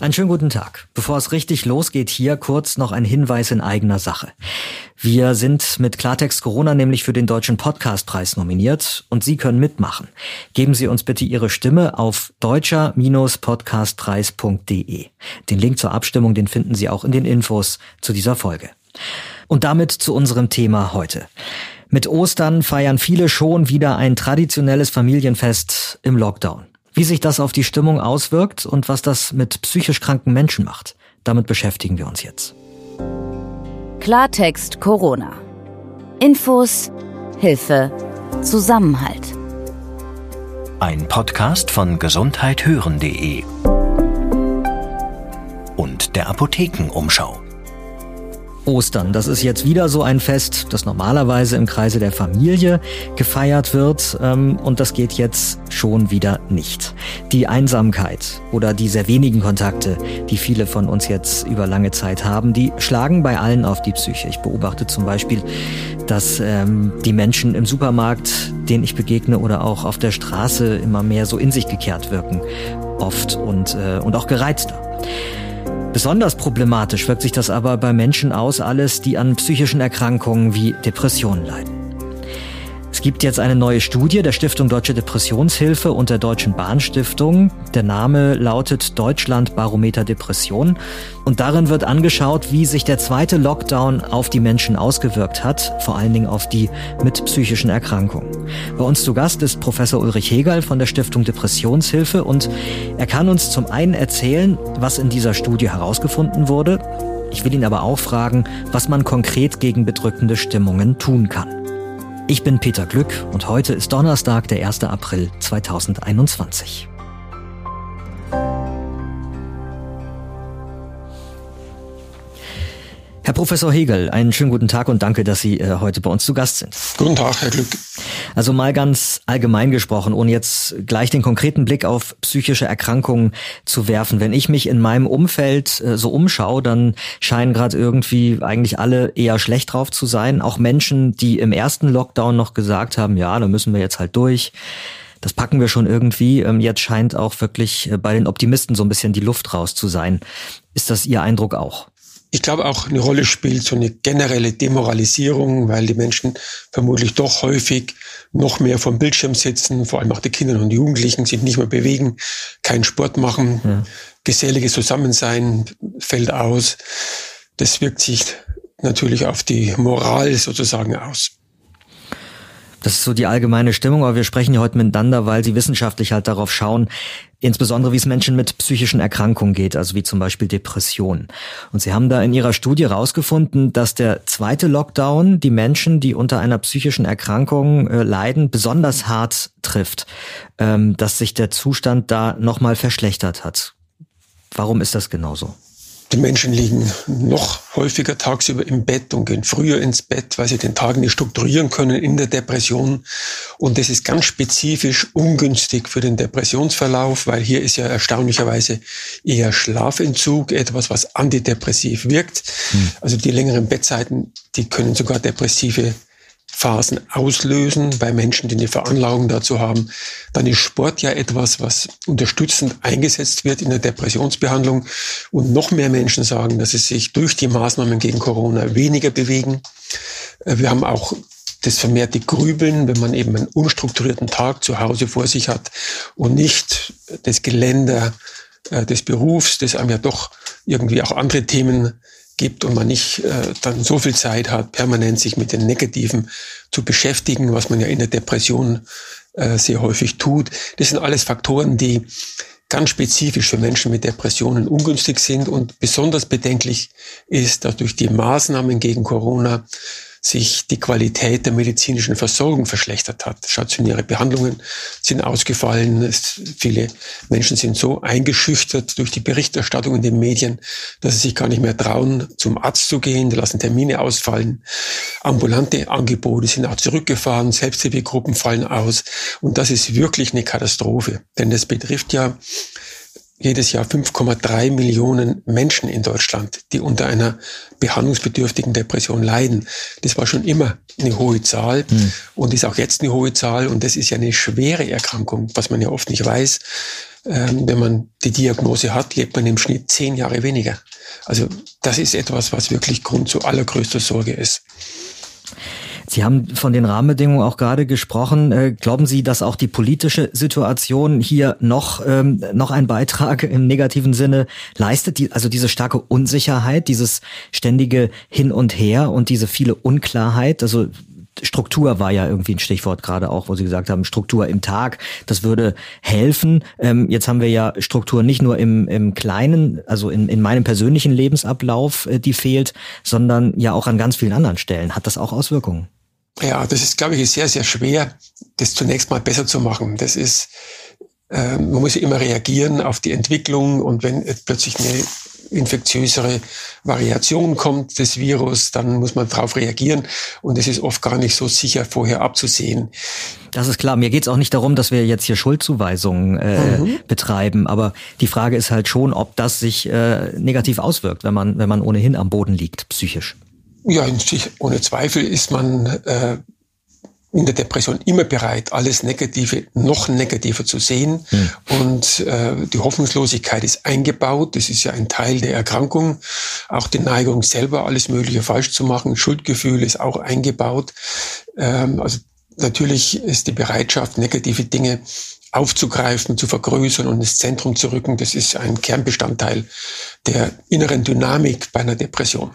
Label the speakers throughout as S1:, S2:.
S1: Einen schönen guten Tag. Bevor es richtig losgeht, hier kurz noch ein Hinweis in eigener Sache. Wir sind mit Klartext Corona nämlich für den Deutschen Podcastpreis nominiert und Sie können mitmachen. Geben Sie uns bitte Ihre Stimme auf deutscher-podcastpreis.de. Den Link zur Abstimmung, den finden Sie auch in den Infos zu dieser Folge. Und damit zu unserem Thema heute. Mit Ostern feiern viele schon wieder ein traditionelles Familienfest im Lockdown. Wie sich das auf die Stimmung auswirkt und was das mit psychisch kranken Menschen macht, damit beschäftigen wir uns jetzt.
S2: Klartext Corona. Infos, Hilfe, Zusammenhalt.
S3: Ein Podcast von gesundheithören.de und der Apothekenumschau.
S1: Ostern. Das ist jetzt wieder so ein Fest, das normalerweise im Kreise der Familie gefeiert wird ähm, und das geht jetzt schon wieder nicht. Die Einsamkeit oder die sehr wenigen Kontakte, die viele von uns jetzt über lange Zeit haben, die schlagen bei allen auf die Psyche. Ich beobachte zum Beispiel, dass ähm, die Menschen im Supermarkt, denen ich begegne oder auch auf der Straße immer mehr so in sich gekehrt wirken, oft und, äh, und auch gereizter. Besonders problematisch wirkt sich das aber bei Menschen aus, alles, die an psychischen Erkrankungen wie Depressionen leiden. Es gibt jetzt eine neue Studie der Stiftung Deutsche Depressionshilfe und der Deutschen Bahnstiftung. Der Name lautet Deutschland Barometer Depression. Und darin wird angeschaut, wie sich der zweite Lockdown auf die Menschen ausgewirkt hat, vor allen Dingen auf die mit psychischen Erkrankungen. Bei uns zu Gast ist Professor Ulrich Hegel von der Stiftung Depressionshilfe und er kann uns zum einen erzählen, was in dieser Studie herausgefunden wurde. Ich will ihn aber auch fragen, was man konkret gegen bedrückende Stimmungen tun kann. Ich bin Peter Glück und heute ist Donnerstag, der 1. April 2021. Herr Professor Hegel, einen schönen guten Tag und danke, dass Sie äh, heute bei uns zu Gast sind.
S4: Guten Tag, Herr Glück.
S1: Also mal ganz allgemein gesprochen, ohne jetzt gleich den konkreten Blick auf psychische Erkrankungen zu werfen. Wenn ich mich in meinem Umfeld äh, so umschaue, dann scheinen gerade irgendwie eigentlich alle eher schlecht drauf zu sein. Auch Menschen, die im ersten Lockdown noch gesagt haben, ja, da müssen wir jetzt halt durch das packen wir schon irgendwie. Ähm, jetzt scheint auch wirklich äh, bei den Optimisten so ein bisschen die Luft raus zu sein. Ist das Ihr Eindruck auch?
S4: Ich glaube auch eine Rolle spielt so eine generelle Demoralisierung, weil die Menschen vermutlich doch häufig noch mehr vom Bildschirm sitzen, vor allem auch die Kinder und Jugendlichen sich nicht mehr bewegen, keinen Sport machen, ja. geselliges Zusammensein fällt aus. Das wirkt sich natürlich auf die Moral sozusagen aus.
S1: Das ist so die allgemeine Stimmung, aber wir sprechen ja heute miteinander, weil sie wissenschaftlich halt darauf schauen, insbesondere wie es Menschen mit psychischen Erkrankungen geht, also wie zum Beispiel Depressionen. Und sie haben da in ihrer Studie herausgefunden, dass der zweite Lockdown die Menschen, die unter einer psychischen Erkrankung äh, leiden, besonders hart trifft, ähm, dass sich der Zustand da nochmal verschlechtert hat. Warum ist das genauso?
S4: Die Menschen liegen noch häufiger tagsüber im Bett und gehen früher ins Bett, weil sie den Tag nicht strukturieren können in der Depression. Und das ist ganz spezifisch ungünstig für den Depressionsverlauf, weil hier ist ja erstaunlicherweise eher Schlafentzug etwas, was antidepressiv wirkt. Hm. Also die längeren Bettzeiten, die können sogar depressive Phasen auslösen bei Menschen, die eine Veranlagung dazu haben, dann ist Sport ja etwas, was unterstützend eingesetzt wird in der Depressionsbehandlung. Und noch mehr Menschen sagen, dass sie sich durch die Maßnahmen gegen Corona weniger bewegen. Äh, wir haben auch das vermehrte Grübeln, wenn man eben einen unstrukturierten Tag zu Hause vor sich hat und nicht das Geländer äh, des Berufs, das einem ja doch irgendwie auch andere Themen gibt und man nicht äh, dann so viel Zeit hat, permanent sich mit den Negativen zu beschäftigen, was man ja in der Depression äh, sehr häufig tut. Das sind alles Faktoren, die ganz spezifisch für Menschen mit Depressionen ungünstig sind und besonders bedenklich ist, dass durch die Maßnahmen gegen Corona sich die Qualität der medizinischen Versorgung verschlechtert hat. Stationäre Behandlungen sind ausgefallen. Es, viele Menschen sind so eingeschüchtert durch die Berichterstattung in den Medien, dass sie sich gar nicht mehr trauen, zum Arzt zu gehen. Die lassen Termine ausfallen. Ambulante Angebote sind auch zurückgefahren. Selbsthilfegruppen fallen aus. Und das ist wirklich eine Katastrophe. Denn das betrifft ja jedes Jahr 5,3 Millionen Menschen in Deutschland, die unter einer behandlungsbedürftigen Depression leiden. Das war schon immer eine hohe Zahl mhm. und ist auch jetzt eine hohe Zahl. Und das ist ja eine schwere Erkrankung, was man ja oft nicht weiß. Ähm, wenn man die Diagnose hat, lebt man im Schnitt zehn Jahre weniger. Also das ist etwas, was wirklich Grund zu allergrößter Sorge ist.
S1: Sie haben von den Rahmenbedingungen auch gerade gesprochen. Äh, glauben Sie, dass auch die politische Situation hier noch, ähm, noch einen Beitrag im negativen Sinne leistet? Die, also diese starke Unsicherheit, dieses ständige Hin und Her und diese viele Unklarheit. Also Struktur war ja irgendwie ein Stichwort gerade auch, wo Sie gesagt haben, Struktur im Tag, das würde helfen. Ähm, jetzt haben wir ja Struktur nicht nur im, im Kleinen, also in, in meinem persönlichen Lebensablauf, äh, die fehlt, sondern ja auch an ganz vielen anderen Stellen. Hat das auch Auswirkungen?
S4: Ja, das ist, glaube ich, sehr, sehr schwer, das zunächst mal besser zu machen. Das ist, äh, man muss ja immer reagieren auf die Entwicklung und wenn plötzlich eine infektiösere Variation kommt des Virus, dann muss man darauf reagieren und es ist oft gar nicht so sicher vorher abzusehen.
S1: Das ist klar. Mir geht es auch nicht darum, dass wir jetzt hier Schuldzuweisungen äh, mhm. betreiben, aber die Frage ist halt schon, ob das sich äh, negativ auswirkt, wenn man, wenn man ohnehin am Boden liegt, psychisch.
S4: Ja, ohne Zweifel ist man äh, in der Depression immer bereit, alles Negative noch negativer zu sehen. Mhm. Und äh, die Hoffnungslosigkeit ist eingebaut. Das ist ja ein Teil der Erkrankung. Auch die Neigung selber, alles Mögliche falsch zu machen. Schuldgefühl ist auch eingebaut. Ähm, also natürlich ist die Bereitschaft, negative Dinge aufzugreifen, zu vergrößern und ins Zentrum zu rücken, das ist ein Kernbestandteil der inneren Dynamik bei einer Depression.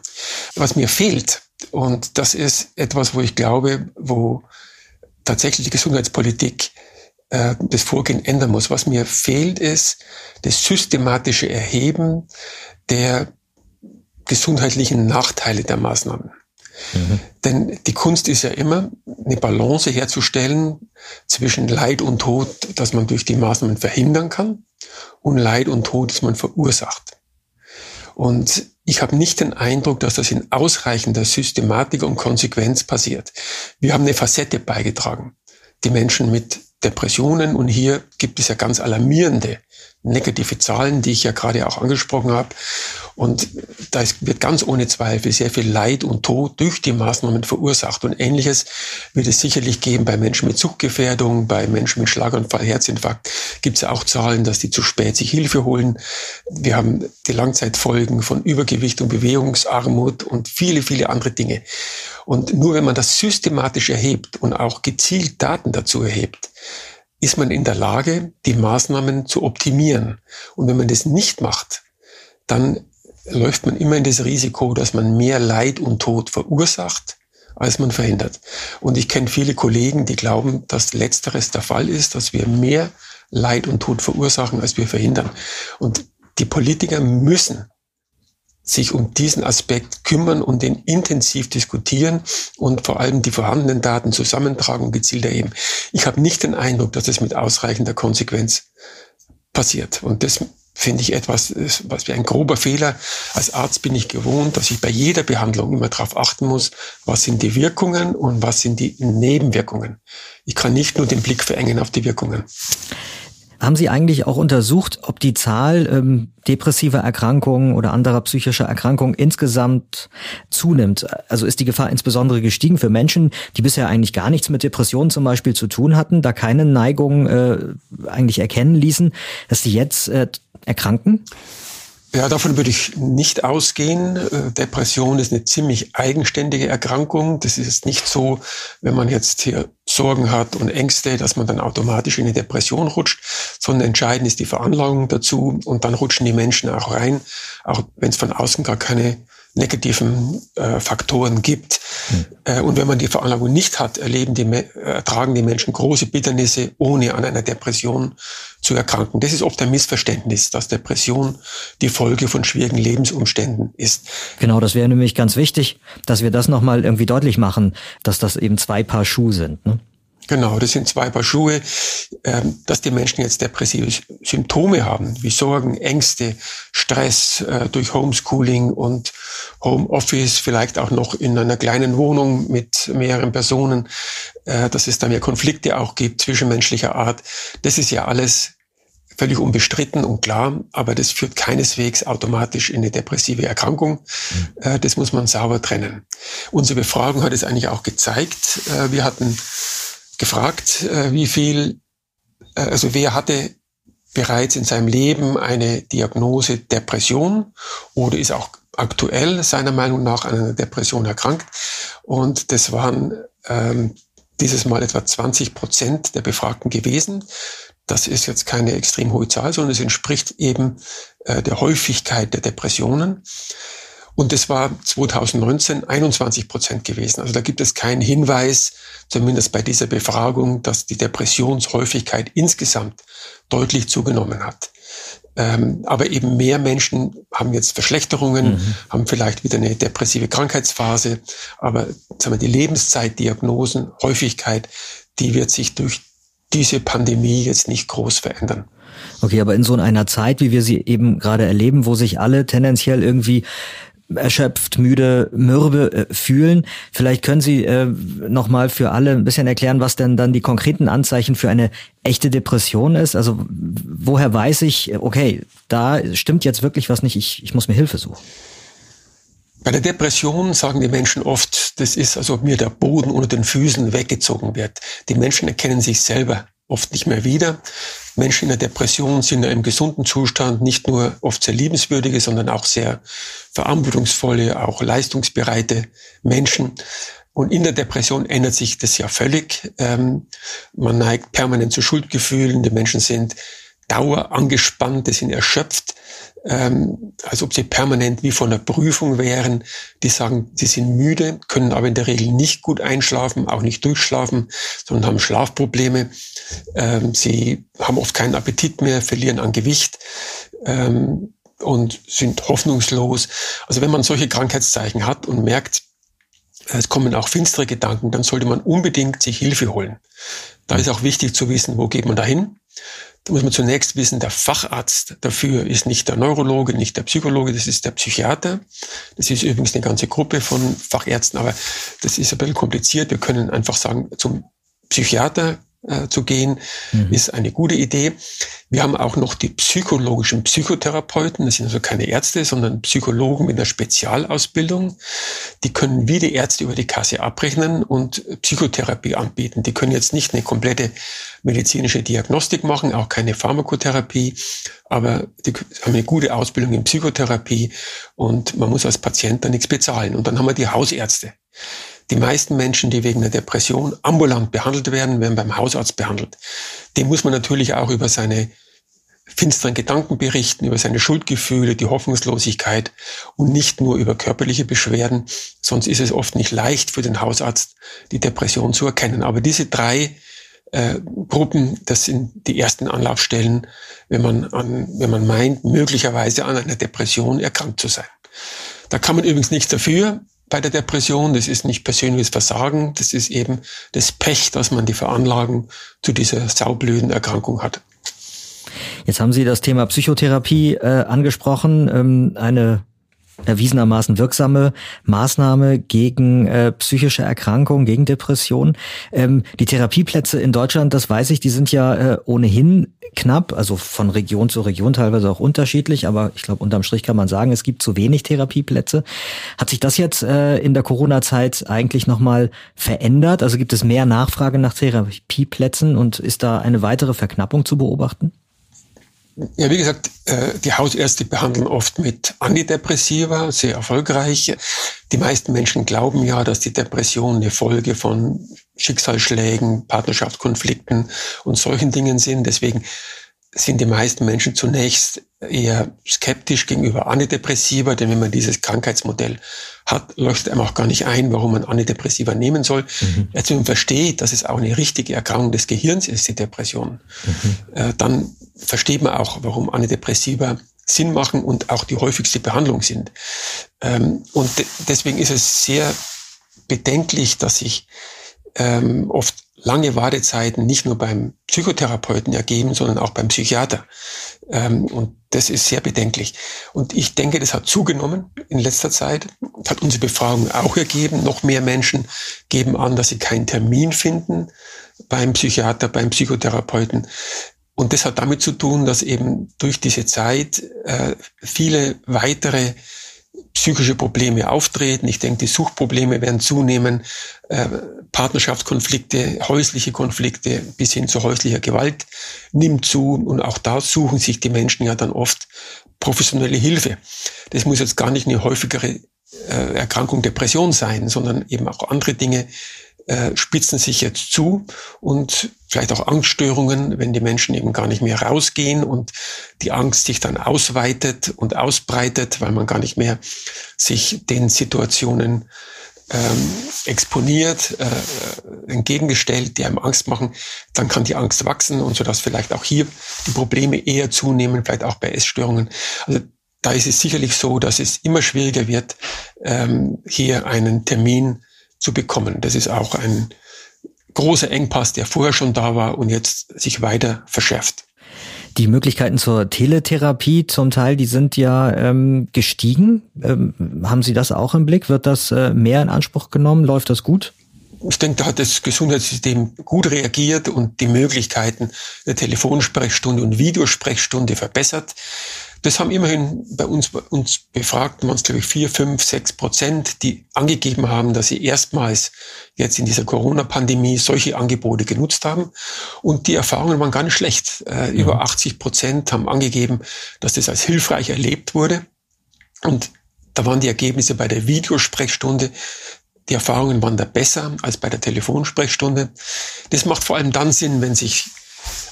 S4: Was mir fehlt, und das ist etwas, wo ich glaube, wo tatsächlich die Gesundheitspolitik äh, das Vorgehen ändern muss. Was mir fehlt, ist das systematische Erheben der gesundheitlichen Nachteile der Maßnahmen. Mhm. Denn die Kunst ist ja immer, eine Balance herzustellen zwischen Leid und Tod, das man durch die Maßnahmen verhindern kann, und Leid und Tod, das man verursacht. Und ich habe nicht den Eindruck, dass das in ausreichender Systematik und Konsequenz passiert. Wir haben eine Facette beigetragen. Die Menschen mit Depressionen und hier gibt es ja ganz alarmierende negative Zahlen, die ich ja gerade auch angesprochen habe. Und da wird ganz ohne Zweifel sehr viel Leid und Tod durch die Maßnahmen verursacht. Und ähnliches wird es sicherlich geben bei Menschen mit Suchtgefährdung, bei Menschen mit Schlaganfall, Herzinfarkt. Gibt es auch Zahlen, dass die zu spät sich Hilfe holen. Wir haben die Langzeitfolgen von Übergewicht und Bewegungsarmut und viele, viele andere Dinge. Und nur wenn man das systematisch erhebt und auch gezielt Daten dazu erhebt, ist man in der Lage, die Maßnahmen zu optimieren. Und wenn man das nicht macht, dann läuft man immer in das Risiko, dass man mehr Leid und Tod verursacht, als man verhindert. Und ich kenne viele Kollegen, die glauben, dass letzteres der Fall ist, dass wir mehr Leid und Tod verursachen, als wir verhindern. Und die Politiker müssen sich um diesen Aspekt kümmern und den intensiv diskutieren und vor allem die vorhandenen Daten zusammentragen und gezielt erheben. Ich habe nicht den Eindruck, dass es mit ausreichender Konsequenz passiert. Und das finde ich etwas, was wie ein grober Fehler. Als Arzt bin ich gewohnt, dass ich bei jeder Behandlung immer darauf achten muss, was sind die Wirkungen und was sind die Nebenwirkungen. Ich kann nicht nur den Blick verengen auf die Wirkungen.
S1: Haben Sie eigentlich auch untersucht, ob die Zahl ähm, depressiver Erkrankungen oder anderer psychischer Erkrankungen insgesamt zunimmt? Also ist die Gefahr insbesondere gestiegen für Menschen, die bisher eigentlich gar nichts mit Depressionen zum Beispiel zu tun hatten, da keine Neigung äh, eigentlich erkennen ließen, dass sie jetzt äh, erkranken?
S4: Ja, davon würde ich nicht ausgehen. Äh, Depression ist eine ziemlich eigenständige Erkrankung. Das ist nicht so, wenn man jetzt hier Sorgen hat und Ängste, dass man dann automatisch in eine Depression rutscht, sondern entscheidend ist die Veranlagung dazu und dann rutschen die Menschen auch rein, auch wenn es von außen gar keine negativen äh, Faktoren gibt. Mhm. Äh, und wenn man die Veranlagung nicht hat, erleben die, äh, ertragen die Menschen große Bitternisse, ohne an einer Depression zu erkranken. Das ist oft ein Missverständnis, dass Depression die Folge von schwierigen Lebensumständen ist.
S1: Genau, das wäre nämlich ganz wichtig, dass wir das nochmal irgendwie deutlich machen, dass das eben zwei Paar Schuhe sind. Ne?
S4: Genau, das sind zwei Paar Schuhe. Ähm, dass die Menschen jetzt depressive Symptome haben, wie Sorgen, Ängste, Stress äh, durch Homeschooling und Homeoffice, vielleicht auch noch in einer kleinen Wohnung mit mehreren Personen, äh, dass es da mehr Konflikte auch gibt, zwischenmenschlicher Art. Das ist ja alles völlig unbestritten und klar, aber das führt keineswegs automatisch in eine depressive Erkrankung. Mhm. Das muss man sauber trennen. Unsere Befragung hat es eigentlich auch gezeigt. Wir hatten gefragt, wie viel, also wer hatte bereits in seinem Leben eine Diagnose Depression oder ist auch aktuell seiner Meinung nach an einer Depression erkrankt. Und das waren ähm, dieses Mal etwa 20 Prozent der Befragten gewesen. Das ist jetzt keine extrem hohe Zahl, sondern es entspricht eben äh, der Häufigkeit der Depressionen. Und das war 2019 21 Prozent gewesen. Also da gibt es keinen Hinweis, zumindest bei dieser Befragung, dass die Depressionshäufigkeit insgesamt deutlich zugenommen hat. Ähm, aber eben mehr Menschen haben jetzt Verschlechterungen, mhm. haben vielleicht wieder eine depressive Krankheitsphase. Aber sagen wir, die Lebenszeitdiagnosen, Häufigkeit, die wird sich durch diese Pandemie jetzt nicht groß verändern.
S1: Okay, aber in so einer Zeit, wie wir sie eben gerade erleben, wo sich alle tendenziell irgendwie erschöpft, müde, mürbe äh, fühlen. Vielleicht können Sie äh, noch mal für alle ein bisschen erklären, was denn dann die konkreten Anzeichen für eine echte Depression ist. Also woher weiß ich, okay, da stimmt jetzt wirklich was nicht, ich, ich muss mir Hilfe suchen.
S4: Bei der Depression sagen die Menschen oft, das ist, als ob mir der Boden unter den Füßen weggezogen wird. Die Menschen erkennen sich selber oft nicht mehr wieder. Menschen in der Depression sind ja im gesunden Zustand nicht nur oft sehr liebenswürdige, sondern auch sehr verantwortungsvolle, auch leistungsbereite Menschen. Und in der Depression ändert sich das ja völlig. Ähm, man neigt permanent zu Schuldgefühlen. Die Menschen sind dauer angespannt, die sind erschöpft ähm, als ob sie permanent wie von einer Prüfung wären. Die sagen, sie sind müde, können aber in der Regel nicht gut einschlafen, auch nicht durchschlafen, sondern haben Schlafprobleme. Ähm, sie haben oft keinen Appetit mehr, verlieren an Gewicht ähm, und sind hoffnungslos. Also wenn man solche Krankheitszeichen hat und merkt, es kommen auch finstere Gedanken, dann sollte man unbedingt sich Hilfe holen. Da ist auch wichtig zu wissen, wo geht man dahin? Da muss man zunächst wissen, der Facharzt dafür ist nicht der Neurologe, nicht der Psychologe, das ist der Psychiater. Das ist übrigens eine ganze Gruppe von Fachärzten, aber das ist ein bisschen kompliziert. Wir können einfach sagen, zum Psychiater äh, zu gehen, mhm. ist eine gute Idee. Wir haben auch noch die psychologischen Psychotherapeuten. Das sind also keine Ärzte, sondern Psychologen mit einer Spezialausbildung. Die können wie die Ärzte über die Kasse abrechnen und Psychotherapie anbieten. Die können jetzt nicht eine komplette medizinische Diagnostik machen, auch keine Pharmakotherapie, aber die haben eine gute Ausbildung in Psychotherapie und man muss als Patient da nichts bezahlen. Und dann haben wir die Hausärzte. Die meisten Menschen, die wegen einer Depression ambulant behandelt werden, werden beim Hausarzt behandelt. Dem muss man natürlich auch über seine finsteren Gedanken berichten, über seine Schuldgefühle, die Hoffnungslosigkeit und nicht nur über körperliche Beschwerden. Sonst ist es oft nicht leicht für den Hausarzt, die Depression zu erkennen. Aber diese drei äh, Gruppen, das sind die ersten Anlaufstellen, wenn man, an, wenn man meint, möglicherweise an einer Depression erkrankt zu sein. Da kann man übrigens nichts dafür bei der Depression. Das ist nicht persönliches Versagen, das ist eben das Pech, dass man die Veranlagung zu dieser saublöden Erkrankung hat.
S1: Jetzt haben Sie das Thema Psychotherapie äh, angesprochen, ähm, eine erwiesenermaßen wirksame Maßnahme gegen äh, psychische Erkrankungen, gegen Depressionen. Ähm, die Therapieplätze in Deutschland, das weiß ich, die sind ja äh, ohnehin knapp, also von Region zu Region teilweise auch unterschiedlich, aber ich glaube, unterm Strich kann man sagen, es gibt zu wenig Therapieplätze. Hat sich das jetzt äh, in der Corona-Zeit eigentlich nochmal verändert? Also gibt es mehr Nachfrage nach Therapieplätzen und ist da eine weitere Verknappung zu beobachten?
S4: Ja, wie gesagt, äh, die Hausärzte behandeln oft mit Antidepressiva, sehr erfolgreich. Die meisten Menschen glauben ja, dass die Depression eine Folge von Schicksalsschlägen, Partnerschaftskonflikten und solchen Dingen sind. Deswegen sind die meisten Menschen zunächst eher skeptisch gegenüber Antidepressiva, denn wenn man dieses Krankheitsmodell hat, leuchtet einem auch gar nicht ein, warum man Antidepressiva nehmen soll. Mhm. Wenn man versteht, dass es auch eine richtige Erkrankung des Gehirns ist, die Depression, mhm. äh, dann versteht man auch, warum Antidepressiva Sinn machen und auch die häufigste Behandlung sind. Ähm, und de deswegen ist es sehr bedenklich, dass sich ähm, oft lange Wartezeiten nicht nur beim Psychotherapeuten ergeben, sondern auch beim Psychiater. Ähm, und das ist sehr bedenklich. Und ich denke, das hat zugenommen in letzter Zeit. Hat unsere Befragung auch ergeben. Noch mehr Menschen geben an, dass sie keinen Termin finden beim Psychiater, beim Psychotherapeuten. Und das hat damit zu tun, dass eben durch diese Zeit äh, viele weitere psychische Probleme auftreten. Ich denke, die Suchtprobleme werden zunehmen, äh, Partnerschaftskonflikte, häusliche Konflikte bis hin zu häuslicher Gewalt nimmt zu. Und auch da suchen sich die Menschen ja dann oft professionelle Hilfe. Das muss jetzt gar nicht eine häufigere äh, Erkrankung Depression sein, sondern eben auch andere Dinge, äh, spitzen sich jetzt zu und vielleicht auch Angststörungen, wenn die Menschen eben gar nicht mehr rausgehen und die Angst sich dann ausweitet und ausbreitet, weil man gar nicht mehr sich den Situationen ähm, exponiert, äh, entgegengestellt, die einem Angst machen, dann kann die Angst wachsen und so dass vielleicht auch hier die Probleme eher zunehmen, vielleicht auch bei Essstörungen. Also da ist es sicherlich so, dass es immer schwieriger wird, ähm, hier einen Termin zu bekommen. Das ist auch ein großer Engpass, der vorher schon da war und jetzt sich weiter verschärft.
S1: Die Möglichkeiten zur Teletherapie zum Teil, die sind ja ähm, gestiegen. Ähm, haben Sie das auch im Blick? Wird das äh, mehr in Anspruch genommen? Läuft das gut?
S4: Ich denke, da hat das Gesundheitssystem gut reagiert und die Möglichkeiten der Telefonsprechstunde und Videosprechstunde verbessert. Das haben immerhin bei uns, bei uns befragt, waren es glaube ich vier, fünf, sechs Prozent, die angegeben haben, dass sie erstmals jetzt in dieser Corona-Pandemie solche Angebote genutzt haben. Und die Erfahrungen waren gar nicht schlecht. Äh, mhm. Über 80 Prozent haben angegeben, dass das als hilfreich erlebt wurde. Und da waren die Ergebnisse bei der Videosprechstunde die Erfahrungen waren da besser als bei der Telefonsprechstunde. Das macht vor allem dann Sinn, wenn sich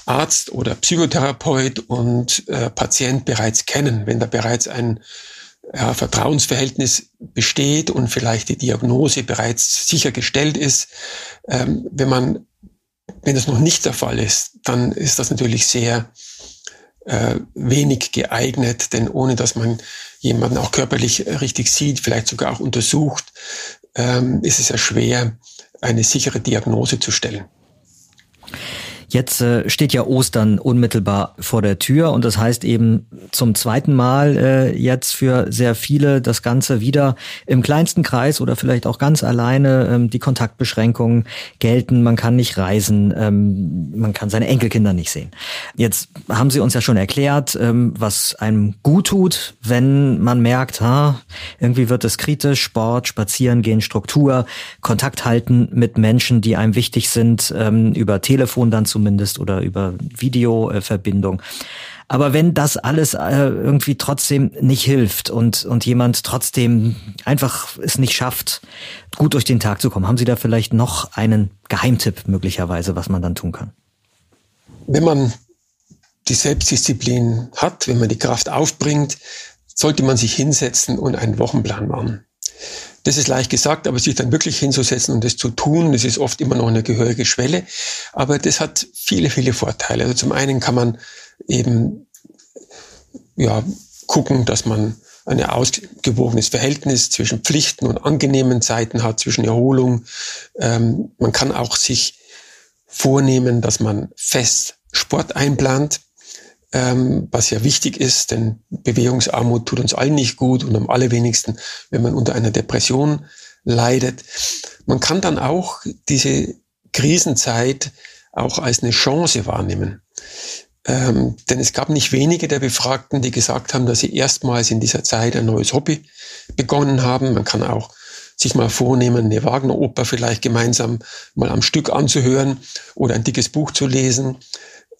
S4: Arzt oder Psychotherapeut und äh, Patient bereits kennen, wenn da bereits ein ja, Vertrauensverhältnis besteht und vielleicht die Diagnose bereits sichergestellt ist. Ähm, wenn man, wenn das noch nicht der Fall ist, dann ist das natürlich sehr äh, wenig geeignet, denn ohne dass man jemanden auch körperlich richtig sieht, vielleicht sogar auch untersucht, ähm, ist es ja schwer, eine sichere Diagnose zu stellen.
S1: Jetzt äh, steht ja Ostern unmittelbar vor der Tür und das heißt eben zum zweiten Mal äh, jetzt für sehr viele das Ganze wieder im kleinsten Kreis oder vielleicht auch ganz alleine ähm, die Kontaktbeschränkungen gelten. Man kann nicht reisen, ähm, man kann seine Enkelkinder nicht sehen. Jetzt haben Sie uns ja schon erklärt, ähm, was einem gut tut, wenn man merkt, ha, irgendwie wird es kritisch, Sport, Spazieren gehen, Struktur, Kontakt halten mit Menschen, die einem wichtig sind, ähm, über Telefon dann zu zumindest oder über Videoverbindung. Aber wenn das alles äh, irgendwie trotzdem nicht hilft und, und jemand trotzdem einfach es nicht schafft, gut durch den Tag zu kommen, haben Sie da vielleicht noch einen Geheimtipp möglicherweise, was man dann tun kann?
S4: Wenn man die Selbstdisziplin hat, wenn man die Kraft aufbringt, sollte man sich hinsetzen und einen Wochenplan machen. Das ist leicht gesagt, aber sich dann wirklich hinzusetzen und das zu tun, das ist oft immer noch eine gehörige Schwelle. Aber das hat viele, viele Vorteile. Also zum einen kann man eben, ja, gucken, dass man ein ausgewogenes Verhältnis zwischen Pflichten und angenehmen Zeiten hat, zwischen Erholung. Ähm, man kann auch sich vornehmen, dass man fest Sport einplant ähm, was ja wichtig ist, denn Bewegungsarmut tut uns allen nicht gut und am allerwenigsten, wenn man unter einer Depression leidet. Man kann dann auch diese Krisenzeit auch als eine Chance wahrnehmen. Ähm, denn es gab nicht wenige der Befragten, die gesagt haben, dass sie erstmals in dieser Zeit ein neues Hobby begonnen haben. Man kann auch sich mal vornehmen, eine Wagner-Oper vielleicht gemeinsam mal am Stück anzuhören oder ein dickes Buch zu lesen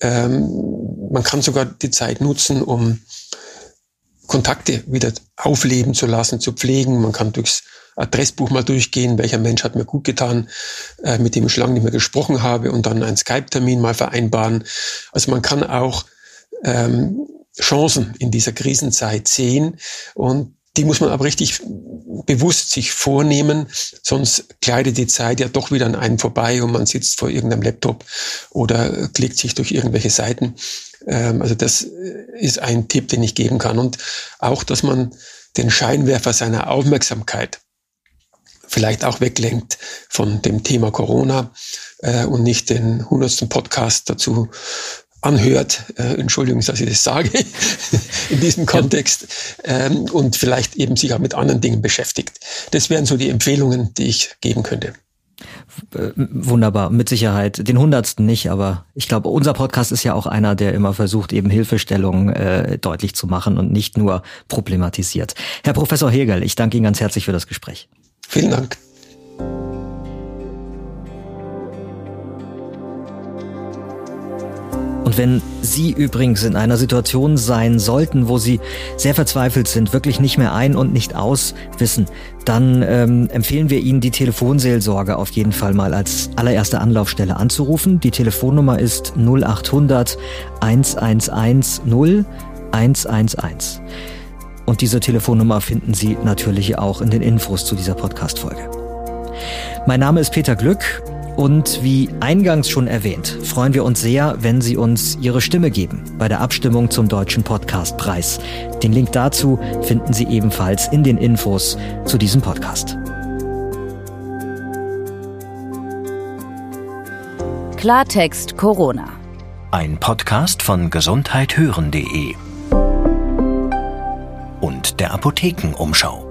S4: ähm, man kann sogar die Zeit nutzen, um Kontakte wieder aufleben zu lassen, zu pflegen. Man kann durchs Adressbuch mal durchgehen, welcher Mensch hat mir gut getan, äh, mit dem ich lange nicht mehr gesprochen habe und dann einen Skype-Termin mal vereinbaren. Also man kann auch ähm, Chancen in dieser Krisenzeit sehen und die muss man aber richtig bewusst sich vornehmen, sonst gleitet die Zeit ja doch wieder an einen vorbei und man sitzt vor irgendeinem Laptop oder klickt sich durch irgendwelche Seiten. Ähm, also das ist ein Tipp, den ich geben kann. Und auch, dass man den Scheinwerfer seiner Aufmerksamkeit vielleicht auch weglenkt von dem Thema Corona äh, und nicht den hundertsten Podcast dazu anhört, äh, Entschuldigung, dass ich das sage, in diesem Kontext, ähm, und vielleicht eben sich auch mit anderen Dingen beschäftigt. Das wären so die Empfehlungen, die ich geben könnte.
S1: Äh, wunderbar, mit Sicherheit. Den hundertsten nicht, aber ich glaube, unser Podcast ist ja auch einer, der immer versucht, eben Hilfestellungen äh, deutlich zu machen und nicht nur problematisiert. Herr Professor Hegel, ich danke Ihnen ganz herzlich für das Gespräch.
S4: Vielen Dank.
S1: Wenn Sie übrigens in einer Situation sein sollten, wo Sie sehr verzweifelt sind, wirklich nicht mehr ein und nicht aus wissen, dann ähm, empfehlen wir Ihnen die Telefonseelsorge auf jeden Fall mal als allererste Anlaufstelle anzurufen. Die Telefonnummer ist 0800 111 0 111. Und diese Telefonnummer finden Sie natürlich auch in den Infos zu dieser Podcast-Folge. Mein Name ist Peter Glück und wie eingangs schon erwähnt, freuen wir uns sehr, wenn Sie uns Ihre Stimme geben bei der Abstimmung zum Deutschen Podcastpreis. Den Link dazu finden Sie ebenfalls in den Infos zu diesem Podcast.
S2: Klartext Corona.
S3: Ein Podcast von gesundheithören.de und der Apothekenumschau.